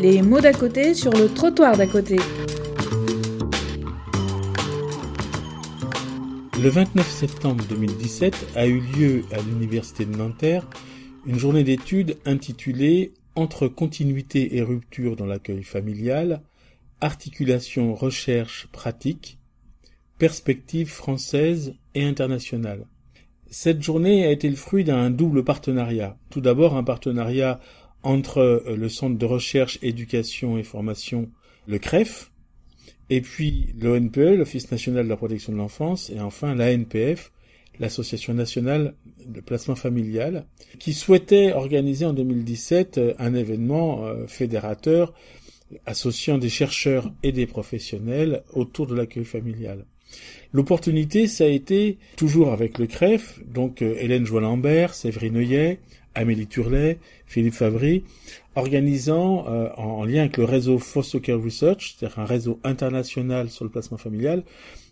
Les mots d'à côté sur le trottoir d'à côté. Le 29 septembre 2017 a eu lieu à l'Université de Nanterre une journée d'études intitulée Entre continuité et rupture dans l'accueil familial, articulation recherche pratique, perspective française et internationale. Cette journée a été le fruit d'un double partenariat. Tout d'abord un partenariat entre euh, le Centre de recherche, éducation et formation, le CREF, et puis l'ONPE, l'Office national de la protection de l'enfance, et enfin l'ANPF, l'Association nationale de placement familial, qui souhaitait organiser en 2017 euh, un événement euh, fédérateur associant des chercheurs et des professionnels autour de l'accueil familial. L'opportunité, ça a été, toujours avec le CREF, donc Hélène Joie-Lambert, Séverine Neuillet, Amélie Turlet, Philippe Fabry, organisant, euh, en, lien avec le réseau Foster Care Research, c'est-à-dire un réseau international sur le placement familial,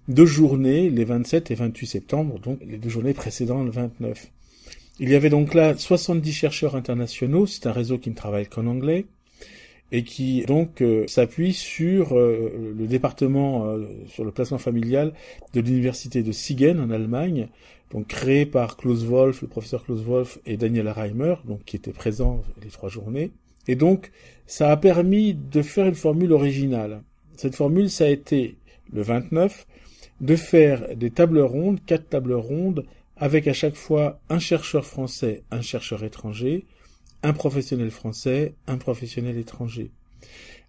deux journées, les 27 et 28 septembre, donc les deux journées précédant le 29. Il y avait donc là 70 chercheurs internationaux, c'est un réseau qui ne travaille qu'en anglais, et qui donc euh, s'appuie sur euh, le département sur le placement familial de l'université de Siegen en Allemagne, donc créé par Klaus Wolf, le professeur Klaus Wolf et Daniel Reimer, donc qui étaient présents les trois journées. Et donc ça a permis de faire une formule originale. Cette formule, ça a été le 29 de faire des tables rondes, quatre tables rondes, avec à chaque fois un chercheur français, un chercheur étranger, un professionnel français, un professionnel étranger.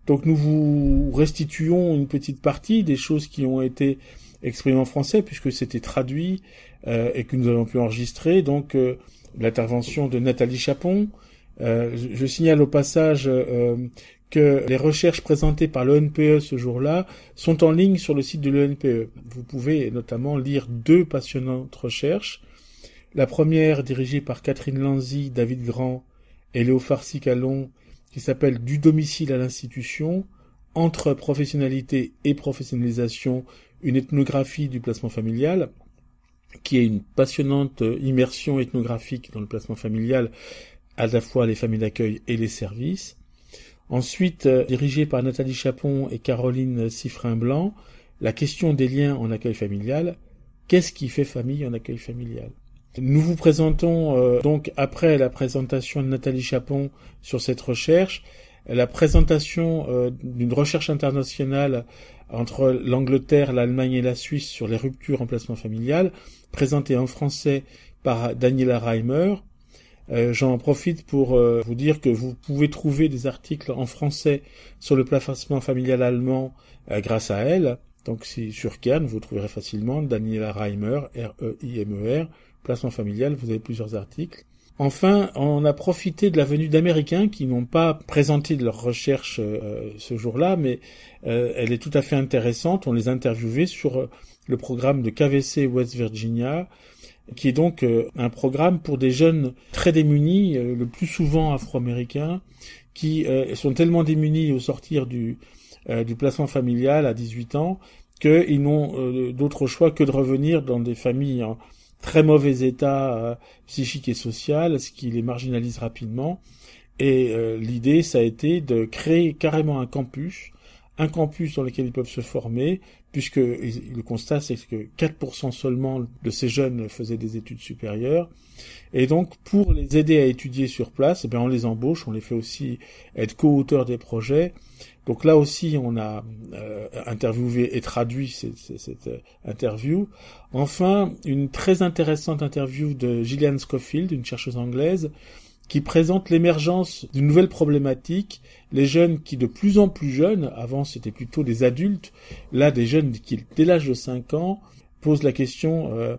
Donc nous vous restituons une petite partie des choses qui ont été exprimées en français puisque c'était traduit euh, et que nous avons pu enregistrer. Donc euh, l'intervention de Nathalie Chapon. Euh, je, signale au passage que les recherches présentées par l'ONPE ce jour-là sont en ligne sur le site de l'ONPE. Vous pouvez notamment lire deux passionnantes recherches. La première dirigée par Catherine Lanzy, David Grand et Léo Farcy-Calon qui s'appelle Du domicile à l'institution, entre professionnalité et professionnalisation, une ethnographie du placement familial, qui est une passionnante immersion ethnographique dans le placement familial, à la fois les familles d'accueil et les services. Ensuite, euh, dirigée par Nathalie Chapon et Caroline Siffrin-Blanc, la question des liens en accueil familial. Qu'est-ce qui fait famille en accueil familial? Nous vous présentons euh, donc après la présentation de Nathalie Chapon sur cette recherche, la présentation euh, d'une recherche internationale entre l'Angleterre, l'Allemagne et la Suisse sur les ruptures en placement familial, présentée en français par Daniela Reimer. Euh, j'en profite pour vous dire que vous pouvez trouver des articles en français sur le placement familial allemand grâce à elle. Donc si sur Cannes, vous trouverez facilement Daniela Reimer, R-E-I-M-E-R, placement familial, vous avez plusieurs articles. Enfin, on a profité de la venue d'Américains qui n'ont pas présenté de leur recherche euh, ce jour-là, mais euh, elle est tout à fait intéressante. On les a interviewés sur euh, le programme de KVC West Virginia, qui est donc un programme pour des jeunes très démunis, le plus souvent afro-américains, qui sont tellement démunis au sortir du, du placement familial à 18 ans qu'ils n'ont d'autre choix que de revenir dans des familles très mauvais état euh, psychique et social, ce qui les marginalise rapidement. Et euh, l'idée, ça a été de créer carrément un campus, un campus dans lequel ils peuvent se former, puisque le constat, c'est que 4% seulement de ces jeunes faisaient des études supérieures. Et donc, pour les aider à étudier sur place, eh bien, on les embauche, on les fait aussi être co-auteurs des projets. Donc là aussi, on a euh, interviewé et traduit cette, euh, interview. Enfin, une très intéressante interview de Gillian Schofield, une chercheuse anglaise, qui présente l'émergence d'une nouvelle problématique, les jeunes qui de plus en plus jeunes, avant c'était plutôt des adultes, là des jeunes qui dès l'âge de 5 ans posent la question euh,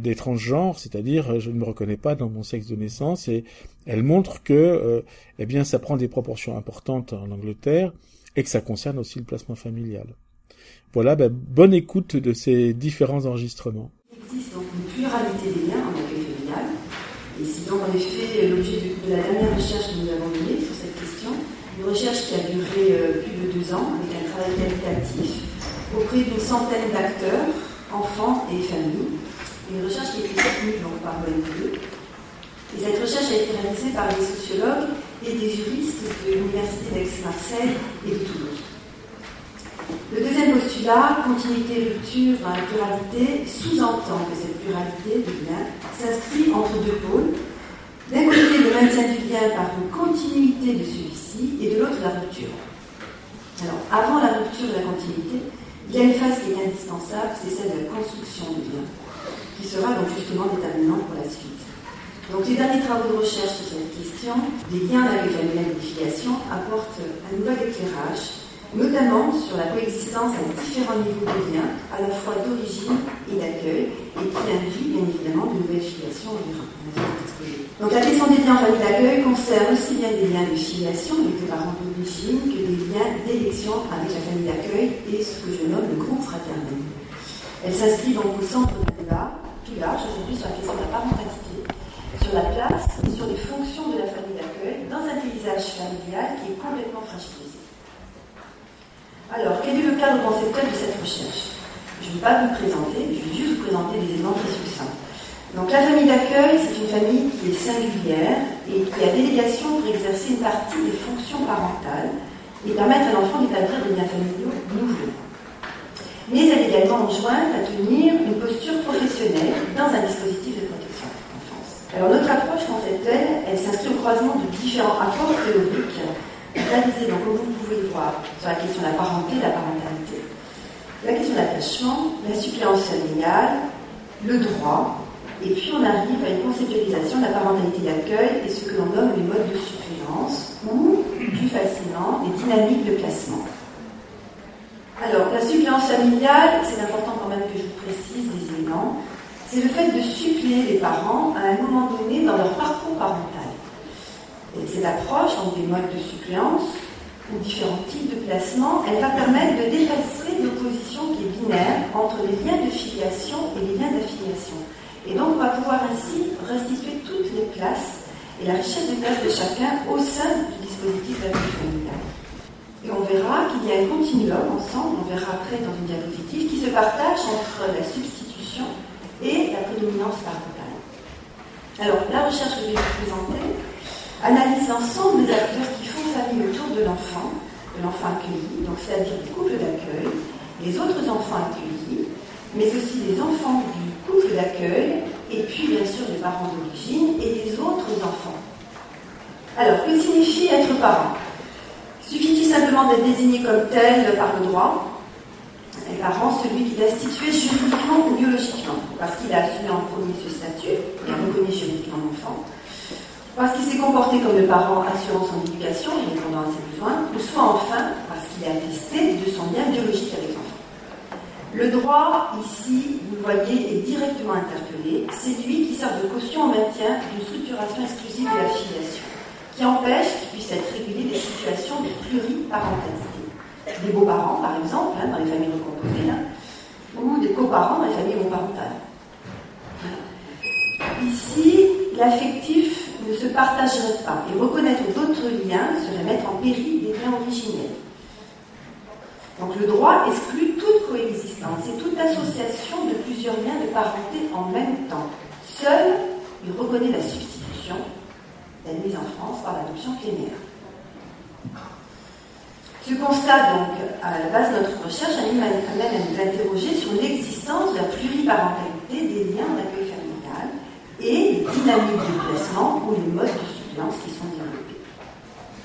des transgenres, c'est-à-dire je ne me reconnais pas dans mon sexe de naissance, et elle montre que eh bien ça prend des proportions importantes en Angleterre, et que ça concerne aussi le placement familial. Voilà, ben, bonne écoute de ces différents enregistrements liens en accueil familial, donc en effet l'objet de, la dernière recherche que nous avons menée sur cette question, une recherche qui a duré euh, plus de deux ans avec un travail qualitatif auprès d'une centaine d'acteurs, enfants et familles, une recherche qui a été soutenue donc par l'ONU. Et cette recherche a été réalisée par les sociologues et des juristes de l'Université d'Aix-Marseille et de Toulouse. Le deuxième postulat, continuité rupture pluralité, sous-entend que cette pluralité de lien s'inscrit entre deux pôles. D'un côté, le maintien du lien par une continuité de celui-ci et de l'autre, la rupture. Alors, avant la rupture de la continuité, il y a une phase qui est indispensable, c'est celle de la construction du lien, qui sera donc justement déterminante pour la suite. Donc les derniers travaux de recherche sur cette question des liens avec la modification apportent un nouvel éclairage, notamment sur la coexistence à différents niveaux de liens, à la fois d'origine et d'accueil, et qui induit bien évidemment de nouvelles filiations Donc la question des liens en famille d'accueil concerne aussi bien des liens de filiation avec les parents d'origine que des liens d'élection avec la famille d'accueil et ce que je nomme le groupe fraternel. Elle s'inscrit donc au centre d'un débat plus large aujourd'hui sur la question de la parentalité sur la place et sur les fonctions de la famille d'accueil dans un paysage familial qui est complètement fragilisé. Alors, quel est le cadre conceptuel de cette recherche? Je ne vais pas vous présenter, je vais juste vous présenter des éléments très succincts. Donc la famille d'accueil, c'est une famille qui est singulière et qui a délégation pour exercer une partie des fonctions parentales et permettre à l'enfant d'établir des liens familiaux nouveaux. Mais elle est également enjointe à tenir une posture professionnelle dans un dispositif de protection. Alors notre approche conceptuelle, elle s'inscrit au croisement de différents apports théoriques réalisés, donc, comme vous pouvez le voir, sur la question de la parenté, la parentalité, la question de l'attachement, la suppléance familiale, le droit, et puis on arrive à une conceptualisation de la parentalité d'accueil et ce que l'on nomme les modes de suppléance, ou, plus facilement, les dynamiques de classement. Alors, la suppléance familiale, c'est important quand même que je vous précise des éléments c'est le fait de suppléer les parents à un moment donné dans leur parcours parental. Et cette approche, en des modes de suppléance ou différents types de placement, elle va permettre de dépasser l'opposition qui est binaire entre les liens de filiation et les liens d'affiliation. Et donc, on va pouvoir ainsi restituer toutes les places et la richesse des places de chacun au sein du dispositif d'appui familial. Et on verra qu'il y a un continuum ensemble, on verra après dans une diapositive, qui se partage entre la substitution et la prédominance parentale. Alors, la recherche que je vais vous présenter analyse l'ensemble des acteurs qui font famille autour de l'enfant, de l'enfant accueilli, donc c'est-à-dire du couple d'accueil, les autres enfants accueillis, mais aussi les enfants du couple d'accueil, et puis bien sûr les parents d'origine et les autres enfants. Alors, que signifie être parent? Suffit-il simplement d'être désigné comme tel par le droit? Les parents celui qui l'a situé juridiquement ou biologiquement, parce qu'il a assumé en premier ce statut a reconnu juridiquement l'enfant, parce qu'il s'est comporté comme le parent assurant son éducation et répondant à ses besoins, ou soit enfin parce qu'il a attesté de son lien biologique avec l'enfant. Le droit, ici, vous le voyez, est directement interpellé. C'est lui qui sert de caution au maintien d'une structuration exclusive de la filiation, qui empêche qu'il puisse être régulé des situations de pluriparentalité des beaux-parents, par exemple, hein, dans les familles recomposées, ou des coparents dans les familles homoparentales. Ici, l'affectif ne se partagerait pas et reconnaître d'autres liens serait mettre en péril des liens originels. Donc le droit exclut toute coexistence et toute association de plusieurs liens de parenté en même temps. Seul, il reconnaît la substitution, la mise en France par l'adoption plénière. Ce constat, donc, à la base de notre recherche, amène à nous interroger sur l'existence de la pluriparentalité des liens d'accueil et les dynamiques de placement ou les modes de suppléance qui sont développés.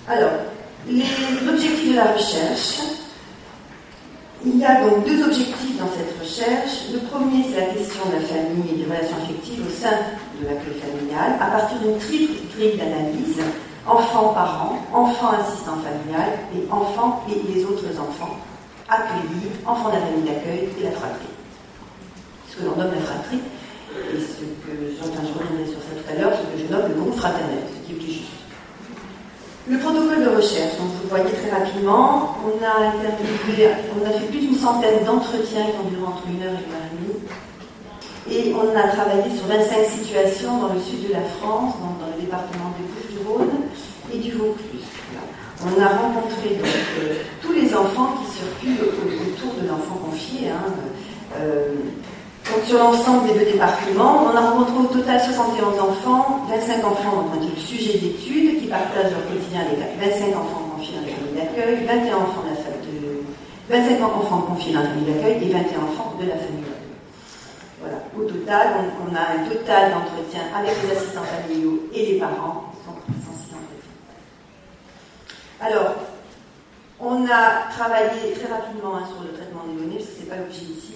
Alors, l'objectif de la recherche, il y a donc deux objectifs dans cette recherche. Le premier, c'est la question de la famille et des relations affectives au sein de l'accueil familial, à partir d'une triple grille d'analyse enfants-parents, enfants assistants familial et enfants et les autres enfants accueillis, enfants de la famille d'accueil et la fratrie. Ce que l'on nomme la fratrie, et ce que, enfin, je reviendrai sur ça tout à l'heure, ce que je nomme le groupe fraternel, ce qui est plus juste. Le protocole de recherche, donc vous voyez très rapidement, on a fait plus d'une centaine d'entretiens qui ont duré entre une heure et une heure et demie. Et on a travaillé sur 25 situations dans le sud de la France, dans, dans le département des Bouches-du-Rhône, et du Vaucluse. On a rencontré donc, euh, tous les enfants qui circulent autour de l'enfant confié. Hein, euh, Donc sur l'ensemble des deux départements, on a rencontré au total 71 enfants, 25 enfants dans un sujet d'étude qui partagent leur quotidien avec 25 enfants confiés dans la famille d'accueil, 21 enfants de la de 25 enfants confiés dans la famille d'accueil et 21 enfants de la famille d'accueil. Voilà. Au total, on, a un total d'entretien avec les assistants familiaux et les parents. Alors, on a travaillé très rapidement hein, sur le traitement des données, parce que ce n'est pas l'objet ici.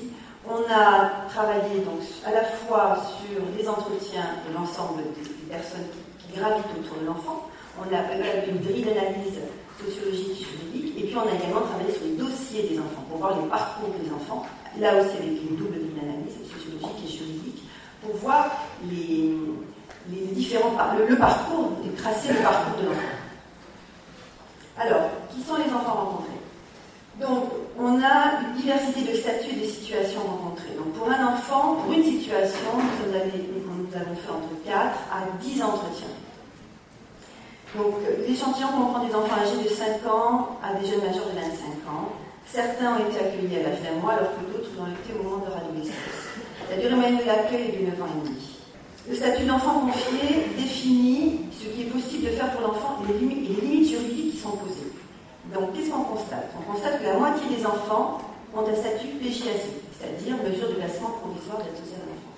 On a travaillé donc à la fois sur les entretiens de l'ensemble des, personnes qui, gravitent autour de l'enfant. On a fait une grille d'analyse sociologique et juridique, et puis on a également travaillé sur les dossiers des enfants pour voir les parcours des enfants, là aussi avec une double grille d'analyse sociologique et juridique, pour voir les, différents le, parcours et tracer le parcours de l'enfant. Alors, qui sont les enfants rencontrés? Donc, on a une diversité de statuts et de situations rencontrées. Donc, pour un enfant, pour une situation, nous, avons fait entre 4 à 10 entretiens. Donc, l'échantillon comprend des enfants âgés de 5 ans à des jeunes majeurs de 25 ans. Certains ont été accueillis à l'âge d'un mois, alors que d'autres l'ont été au moment de leur adolescence. La durée moyenne de l'accueil est de 9 ans et demi. Le statut d'enfant confié définit ce qui est possible de faire pour l'enfant et les limites juridiques posées. Donc, qu'est-ce qu'on constate On constate que la moitié des enfants ont un statut PJAC, c'est-à-dire mesure de placement provisoire de l'aide sociale à l'enfance.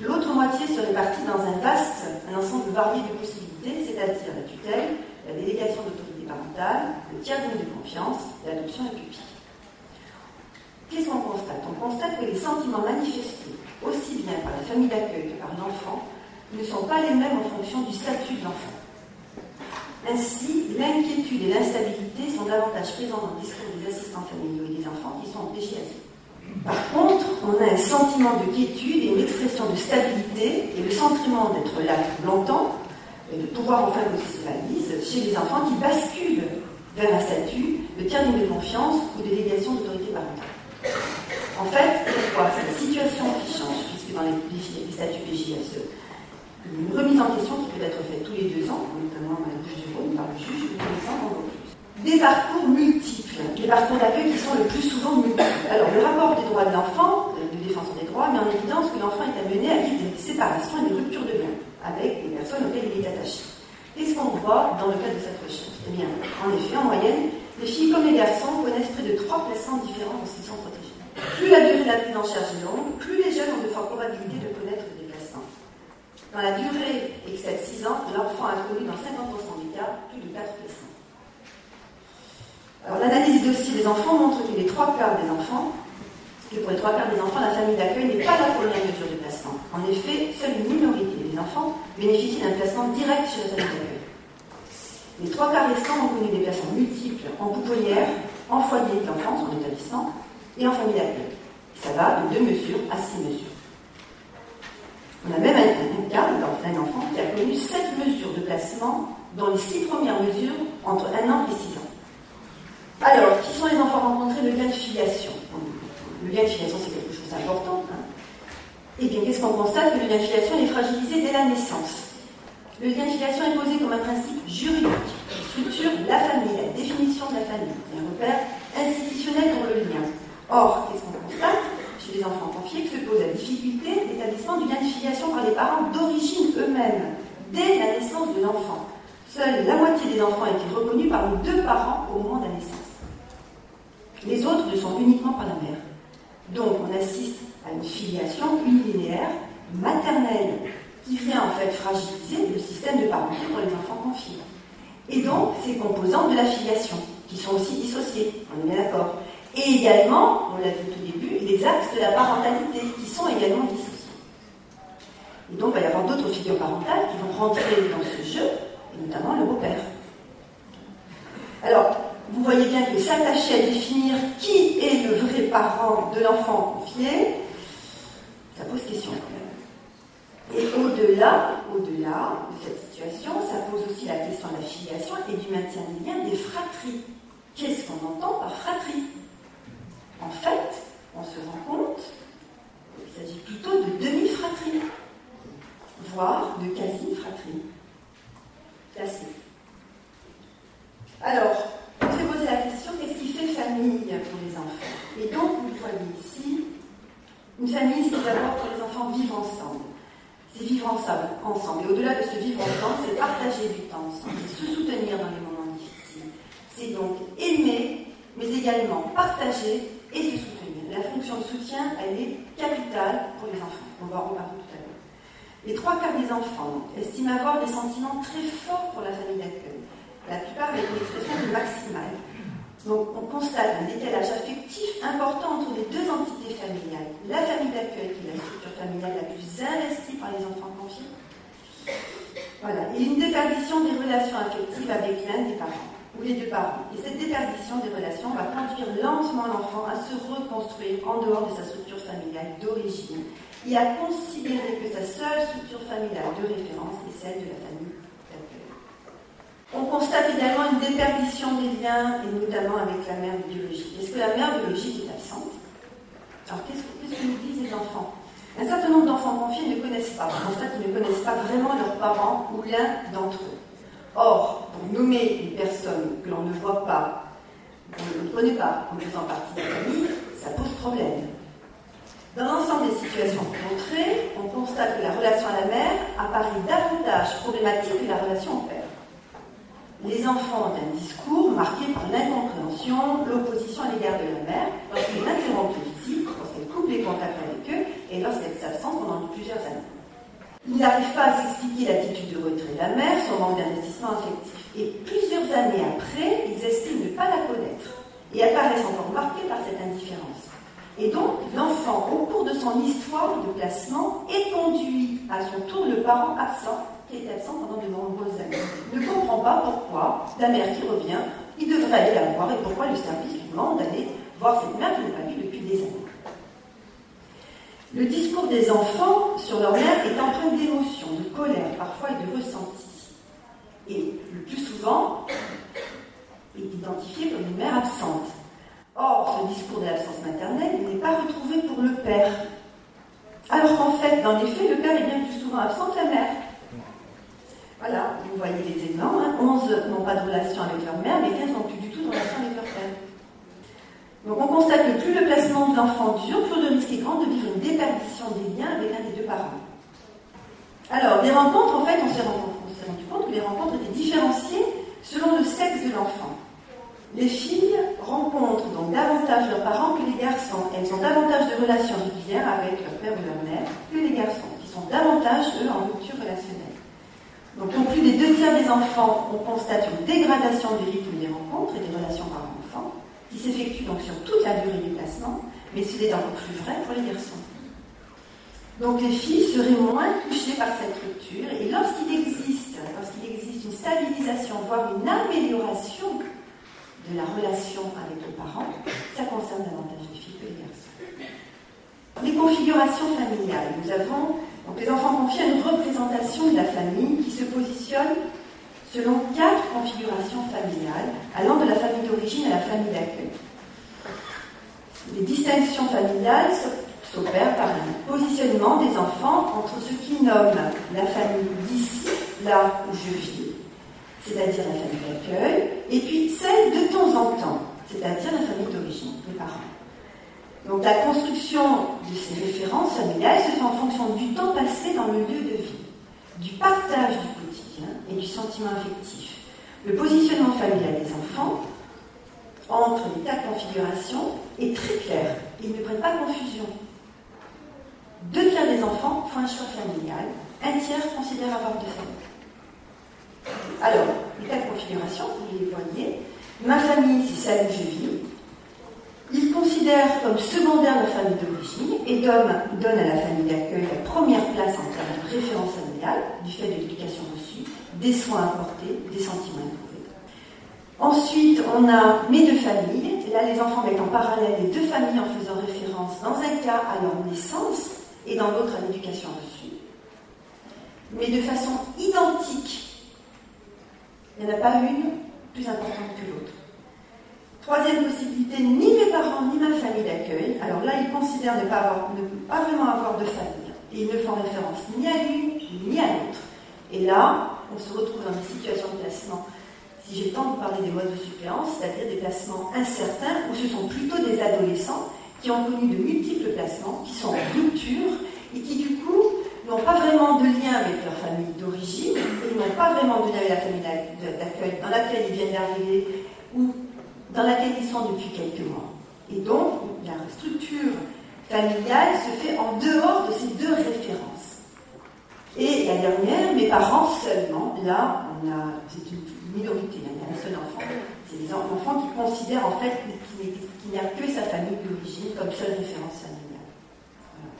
L'autre moitié se répartit dans un vaste, un ensemble varié de possibilités, c'est-à-dire la tutelle, la délégation d'autorité parentale, le tiers de confiance, l'adoption et pupille. Qu'est-ce qu'on constate On constate que les sentiments manifestés, aussi bien par la famille d'accueil que par l'enfant, ne sont pas les mêmes en fonction du statut de l'enfant. Ainsi, l'inquiétude et l'instabilité sont davantage présentes dans le discours des assistants familiaux et des enfants qui sont en PGAC. Par contre, on a un sentiment de quiétude et une expression de stabilité et le sentiment d'être là longtemps et de pouvoir enfin poser ses valises chez les enfants qui basculent vers un statut de tiers de confiance ou de délégation d'autorité parentale. En fait, pourquoi C'est la situation qui change, puisque dans les, les statuts PJSE, une remise en question qui peut être faite tous les deux ans, du Des parcours multiples, des parcours d'accueil qui sont le plus souvent multiples. Alors, le rapport des droits de l'enfant, de défense des droits, met en évidence que l'enfant est amené à vivre des séparations et des ruptures de liens avec les personnes auxquelles il est attaché. Qu'est-ce qu'on voit dans le cadre de cette recherche Eh bien, en effet, en moyenne, les filles comme les garçons connaissent près de trois placements différents lorsqu'ils sont protégés. Plus la durée de la prise en charge est longue, plus les jeunes ont de fortes probabilités de connaître dans la durée excède 6 ans, l'enfant a connu dans 50% des cas plus de 4 placements. Alors l'analyse du dossier des enfants montre que pour les trois quarts des enfants, la famille d'accueil n'est pas la première mesure de placement. En effet, seule une minorité des enfants bénéficient d'un placement direct chez la famille d'accueil. Les trois quarts restants ont connu des placements multiples en pouponnière, en foyer de l'enfance, en établissement, et en famille d'accueil. Ça va de deux mesures à six mesures. On a même un, cas d'un enfant qui a connu sept mesures de placement dans les six premières mesures entre un an et six ans. Alors, qui sont les enfants rencontrés Le lien de filiation. Le lien de filiation, c'est quelque chose d'important. Hein. Eh bien, qu'est-ce qu'on constate? Que le lien de filiation est fragilisé dès la naissance. Le lien de filiation est posé comme un principe juridique qui structure la famille, la définition de la famille, un repère institutionnel pour le lien. Or, qu'est-ce qu'on constate? Les enfants confiés se pose la difficulté d'établissement d'une filiation par les parents d'origine eux-mêmes, dès la naissance de l'enfant. Seule la moitié des enfants a été reconnus par les deux parents au moment de la naissance. Les autres le sont uniquement par la mère. Donc on assiste à une filiation unilinéaire, maternelle, qui vient en fait fragiliser le système de parenté pour les enfants confiés. Et donc ces composantes de la filiation, qui sont aussi dissociées, on est bien d'accord. Et également, on l'a dit au début, les axes de la parentalité qui sont également dissociés. Et donc, il va y avoir d'autres figures parentales qui vont rentrer dans ce jeu, et notamment le beau-père. Alors, vous voyez bien que s'attacher à définir qui est le vrai parent de l'enfant confié, ça pose question quand même. Et au-delà, au-delà de cette situation, ça pose aussi la question de la filiation et du maintien des liens des fratries. Qu'est-ce qu'on entend par fratrie? En fait, on se rend compte qu'il s'agit plutôt de demi-fratrie, voire de quasi-fratrie. Classée. Alors, on s'est posé la question qu'est-ce qui fait famille pour les enfants? Et donc, vous voyez ici Une famille, c'est d'abord que les enfants vivent ensemble. C'est vivre ensemble. ensemble. Et au-delà de ce vivre ensemble, c'est partager du temps ensemble, c'est se soutenir dans les moments difficiles. C'est donc aimer, mais également partager et se soutenir. La fonction de soutien, elle est capitale pour les enfants. On va en reparler tout à l'heure. Les trois quarts des enfants estiment avoir des sentiments très forts pour la famille d'accueil. La plupart avec une expression de maximale. Donc on constate un décalage affectif important entre les deux entités familiales. La famille d'accueil, qui est la structure familiale la plus investie par les enfants confiés. Voilà. Et une déperdition des relations affectives avec l'un des parents ou les deux parents. Et cette déperdition des relations va conduire lentement l'enfant à se reconstruire en dehors de sa structure familiale d'origine et à considérer que sa seule structure familiale de référence est celle de la famille on constate également une déperdition des liens, et notamment avec la mère biologique. Est-ce que la mère biologique est absente? Alors, qu'est-ce que, nous disent les enfants? Un certain nombre d'enfants confiés ne connaissent pas. On constate qu'ils ne connaissent pas vraiment leurs parents ou l'un d'entre eux. Or, pour nommer une personne que l'on ne voit pas, qu'on ne connaît pas comme faisant partie de la famille, ça pose problème. Dans l'ensemble des situations rencontrées, on constate que la relation à la mère apparaît davantage problématique que la relation au père les enfants ont un discours marqué par l'incompréhension, l'opposition à l'égard de la mère, lorsqu'elle interrompt les visites, lorsqu'elle coupe les contacts avec eux et lorsqu'elle s'absente pendant plusieurs années. Ils n'arrivent pas à s'expliquer l'attitude de retrait de la mère, son manque d'investissement affectif. Et plusieurs années après, ils estiment ne pas la connaître et apparaissent encore marqués par cette indifférence. Et donc, l'enfant, au cours de son histoire de placement, est conduit à son tour le parent absent qui est absent pendant de nombreuses années. ne comprend pas pourquoi la mère qui revient, il devrait aller la voir et pourquoi le service lui demande d'aller voir cette mère qu'il n'a pas vue depuis des années. Le discours des enfants sur leur mère est empreint d'émotion, de colère, parfois et de ressenti. Et le plus souvent, est identifié comme une mère absente. Or, ce discours de l'absence maternelle n'est pas retrouvé pour le père. Alors qu'en fait, dans les faits, le père est bien plus souvent absent que la mère. Voilà, vous voyez les exemples. Hein. 11 n'ont pas de relation avec leur mère, mais 15 n'ont plus du tout de relation avec. Donc on constate que plus le placement de l'enfant dure, plus le risque est grand de vivre une déperdition des liens avec un des deux parents. Alors, des rencontres, en fait, on s'est rendu compte que les rencontres étaient différenciées selon le sexe de l'enfant. Les filles rencontrent donc davantage leurs parents que les garçons. Elles ont davantage de relations régulières avec leur père ou leur mère que les garçons, qui sont davantage, eux, en rupture relationnelle. Donc, en plus des deux tiers des enfants, on constate une dégradation du rythme des rencontres et des relations parents-enfants, qui s'effectue donc sur toute la durée du placement, mais ce n'est encore plus vrai pour les garçons. Donc les filles seraient moins touchées par cette rupture, et lorsqu'il existe, lorsqu'il existe une stabilisation, voire une amélioration de la relation avec les parents, ça concerne davantage les filles que les garçons. Les configurations familiales. Nous avons donc les enfants confiés une représentation de la famille qui se positionne selon quatre configurations familiales, allant de la famille d'origine à la famille d'accueil. Les distinctions familiales s'opèrent par un positionnement des enfants entre ce qu'ils nomment la famille d'ici, là où je vis, c'est-à-dire la famille d'accueil, et puis celle de temps en temps, c'est-à-dire la famille d'origine, les parents. Donc la construction de ces références familiales se fait en fonction du temps passé dans le lieu de du partage du quotidien et du sentiment affectif. Le positionnement familial des enfants entre les quatre configurations est très clair. Ils ne prennent pas confusion. Deux tiers des enfants font un choix familial, un tiers considère avoir deux familles. Alors, les quatre configurations, vous les voyez. Ma famille, c'est celle où je vis. Il considère comme secondaire la famille d'origine et donne, à la famille d'accueil la première place en termes de référence familiale, du fait de l'éducation reçue, des soins apportés, des sentiments imposés. Ensuite, on a mes deux familles. Là, les enfants mettent en parallèle les deux familles en faisant référence, dans un cas, à leur naissance et dans l'autre à l'éducation reçue. Mais de façon identique. Il n'y en a pas une plus importante que l'autre. Troisième possibilité, ni mes parents ni ma famille d'accueil. Alors ne pas, avoir, ne pas vraiment avoir de famille. Et ils ne font référence ni à l'une ni à l'autre. Et là, on se retrouve dans des situations de placement. Si j'ai temps de parler des modes de suppléance, c'est-à-dire des placements incertains, où ce sont plutôt des adolescents qui ont connu de multiples placements, qui sont en rupture et qui du coup n'ont pas vraiment de lien avec leur famille d'origine, ils n'ont pas vraiment de lien avec la famille d'accueil dans laquelle ils viennent d'arriver ou dans laquelle ils sont depuis quelques mois. Et donc, la structure familiale se fait en dehors de ces deux références. Et la dernière, mes parents seulement, là, on a, c'est une minorité, hein, il y a un seul enfant. C'est des enfants qui considèrent en fait qu'il n'y a que sa famille d'origine comme seule référence familiale.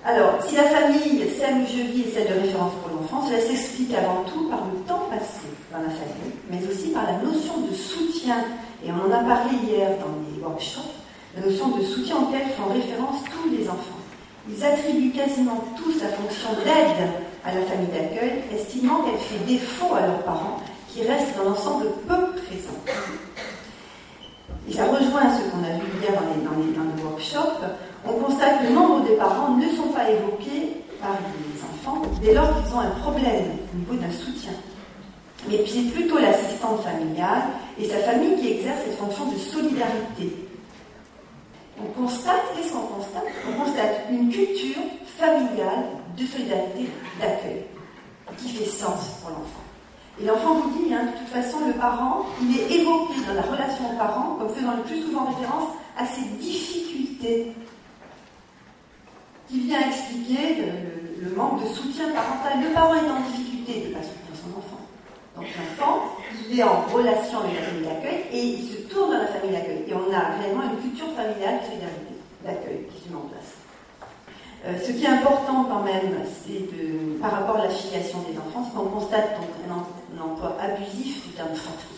Alors, si la famille, celle où je vis, est celle de référence pour l'enfant, cela s'explique avant tout par le temps passé dans la famille, mais aussi par la notion de soutien. Et on en a parlé hier dans les workshops, la notion de soutien auquel font référence tous les enfants. Ils attribuent quasiment tous la fonction d'aide à la famille d'accueil, estimant qu'elle fait défaut à leurs parents, qui restent dans l'ensemble peu présents. Et ça rejoint ce qu'on a vu hier dans les, dans les, workshops on constate que nombre des parents ne sont pas évoqués par les enfants dès lors qu'ils ont un problème au niveau d'un soutien. Mais c'est plutôt l'assistante familiale et sa famille qui exerce cette fonction de solidarité. On constate, qu'est-ce qu'on constate On constate une culture familiale de solidarité, d'accueil, qui fait sens pour l'enfant. Et l'enfant vous dit, hein, de toute façon, le parent, il est évoqué dans la relation au parent comme faisant le plus souvent référence à ses difficultés qui vient expliquer le, manque de soutien parental. Le parent est en difficulté de ne pas soutenir son enfant. Donc l'enfant, il est en relation avec la famille d'accueil et il se tourne dans la famille d'accueil. Et on a réellement une culture familiale de solidarité, d'accueil qui se met en place. Euh, ce qui est important quand même, c'est de, par rapport à la filiation des enfants, c'est qu'on constate donc un, un, emploi abusif du terme fratrie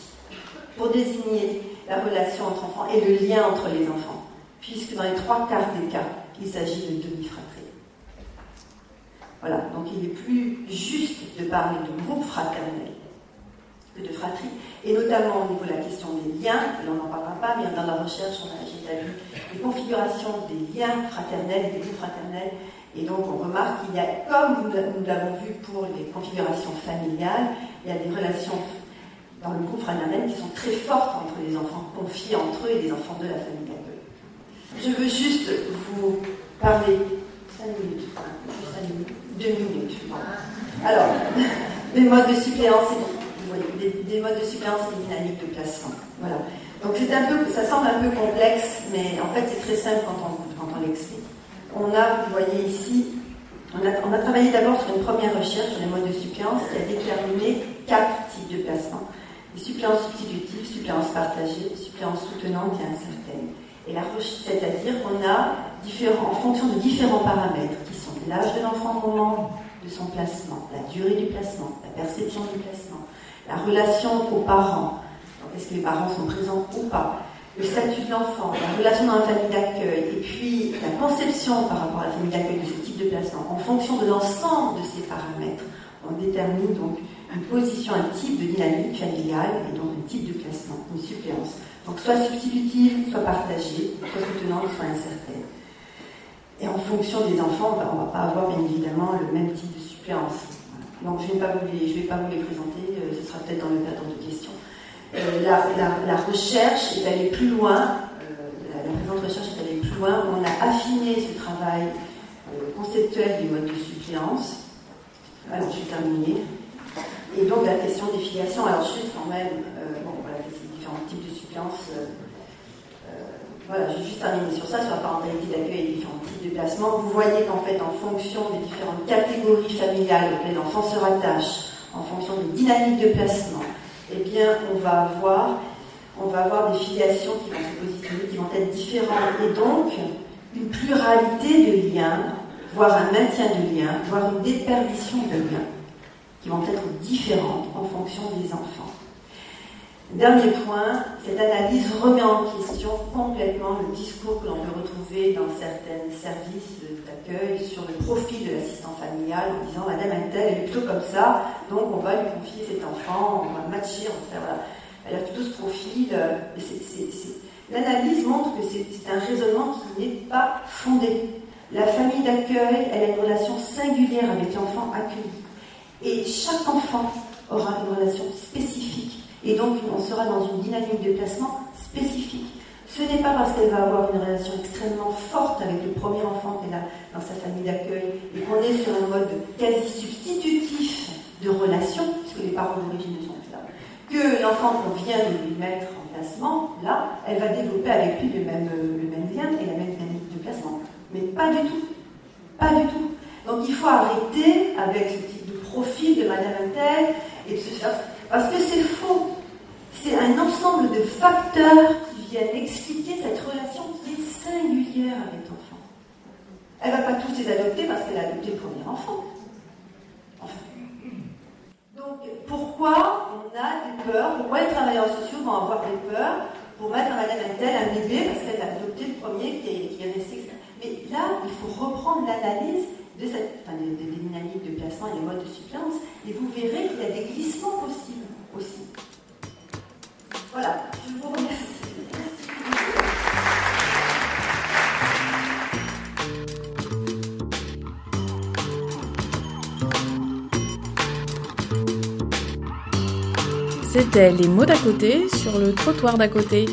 pour désigner la relation entre enfants et le lien entre les enfants, puisque dans les trois quarts des cas, il s'agit de demi-fratrie. Voilà, donc il est plus juste de parler de groupe fraternel que de fratrie, et notamment au niveau de la question des liens, là on n'en parlera pas, mais dans la recherche, on a déjà vu les configurations des liens fraternels et des groupes fraternels, et donc on remarque qu'il y a, comme nous l'avons vu pour les configurations familiales, il y a des relations dans le groupe fraternel qui sont très fortes entre les enfants confiés entre eux et les enfants de la famille d'accueil. Je veux juste vous parler. 5 minutes. minutes. Deux minutes. Alors, des modes de suppléance et des, des, modes de suppléance et dynamiques de placement. Voilà. Donc c'est un peu, ça semble un peu complexe, mais en fait c'est très simple quand on, quand on l'explique. On a, vous voyez ici, on a, travaillé d'abord sur une première recherche sur les modes de suppléance qui a déterminé quatre types de placement. Les suppléances substitutives, suppléances partagées, suppléances soutenantes et incertaines c'est-à-dire qu'on a différents, en fonction de différents paramètres qui sont l'âge de l'enfant au moment de son placement, la durée du placement, la perception du placement, la relation aux parents, est-ce que les parents sont présents ou pas, le statut de l'enfant, la relation dans la famille d'accueil, et puis la conception par rapport à la famille d'accueil de ce type de placement, en fonction de l'ensemble de ces paramètres, on détermine donc une position, un type de dynamique familiale et donc un type de placement, une suppléance. Donc soit substitutive, soit partagée, soit soutenante, soit incertaine. Et en fonction des enfants, ben, on ne va pas avoir bien évidemment le même type de suppléance. Donc je ne vais, pas vous les présenter, euh, ce sera peut-être dans le cadre de questions. Euh, la, recherche est allée plus loin, euh, la, présente recherche est allée plus loin, on a affiné ce travail conceptuel du mode de suppléance. Alors je vais terminer. Et donc la question des filiations, alors juste quand même, bon voilà, c'est différents types de euh, voilà, j'ai juste terminé sur ça, sur la parentalité d'accueil et les différents types de placement. Vous voyez qu'en fait, en fonction des différentes catégories familiales auxquelles l'enfant se rattache, en fonction des dynamiques de placement, eh bien, on va avoir, on va avoir des filiations qui vont se positionner, qui vont être différentes, et donc une pluralité de liens, voire un maintien de liens, voire une déperdition de liens, qui vont être différentes en fonction des enfants. Dernier point, cette analyse remet en question complètement le discours que l'on peut retrouver dans certains services d'accueil sur le profil de l'assistant familial en disant Madame Intel, elle est plutôt comme ça, donc on va lui confier cet enfant, on va matcher, on va faire, voilà. Elle a plutôt ce profil. L'analyse montre que c'est un raisonnement qui n'est pas fondé. La famille d'accueil, elle a une relation singulière avec l'enfant accueilli. Et chaque enfant aura une relation spécifique et donc, on sera dans une dynamique de placement spécifique. Ce n'est pas parce qu'elle va avoir une relation extrêmement forte avec le premier enfant qu'elle a dans sa famille d'accueil et qu'on est sur un mode quasi substitutif de relation, puisque les parents d'origine ne sont plus là, que l'enfant qu'on vient de lui mettre en placement, là, elle va développer avec lui le même, le même lien et la même dynamique de placement. Mais pas du tout. Pas du tout. Donc il faut arrêter avec ce type de profil de Madame Intel et de se faire. Parce que c'est faux. C'est un ensemble de facteurs qui viennent expliquer cette relation qui est singulière avec l'enfant. Elle ne va pas tous les adopter parce qu'elle a adopté le premier enfant. Enfin. Donc pourquoi on a des peurs? Pourquoi les travailleurs sociaux vont avoir des peurs pour mettre à Madame un bébé parce qu'elle a adopté le premier qui est, qui est resté. Mais là, il faut reprendre l'analyse de enfin, des, des dynamiques de placement et des modes de suppléance, et vous verrez qu'il y a des glissements possibles aussi. Voilà, je vous remercie. C'était les mots d'à côté sur le trottoir d'à côté.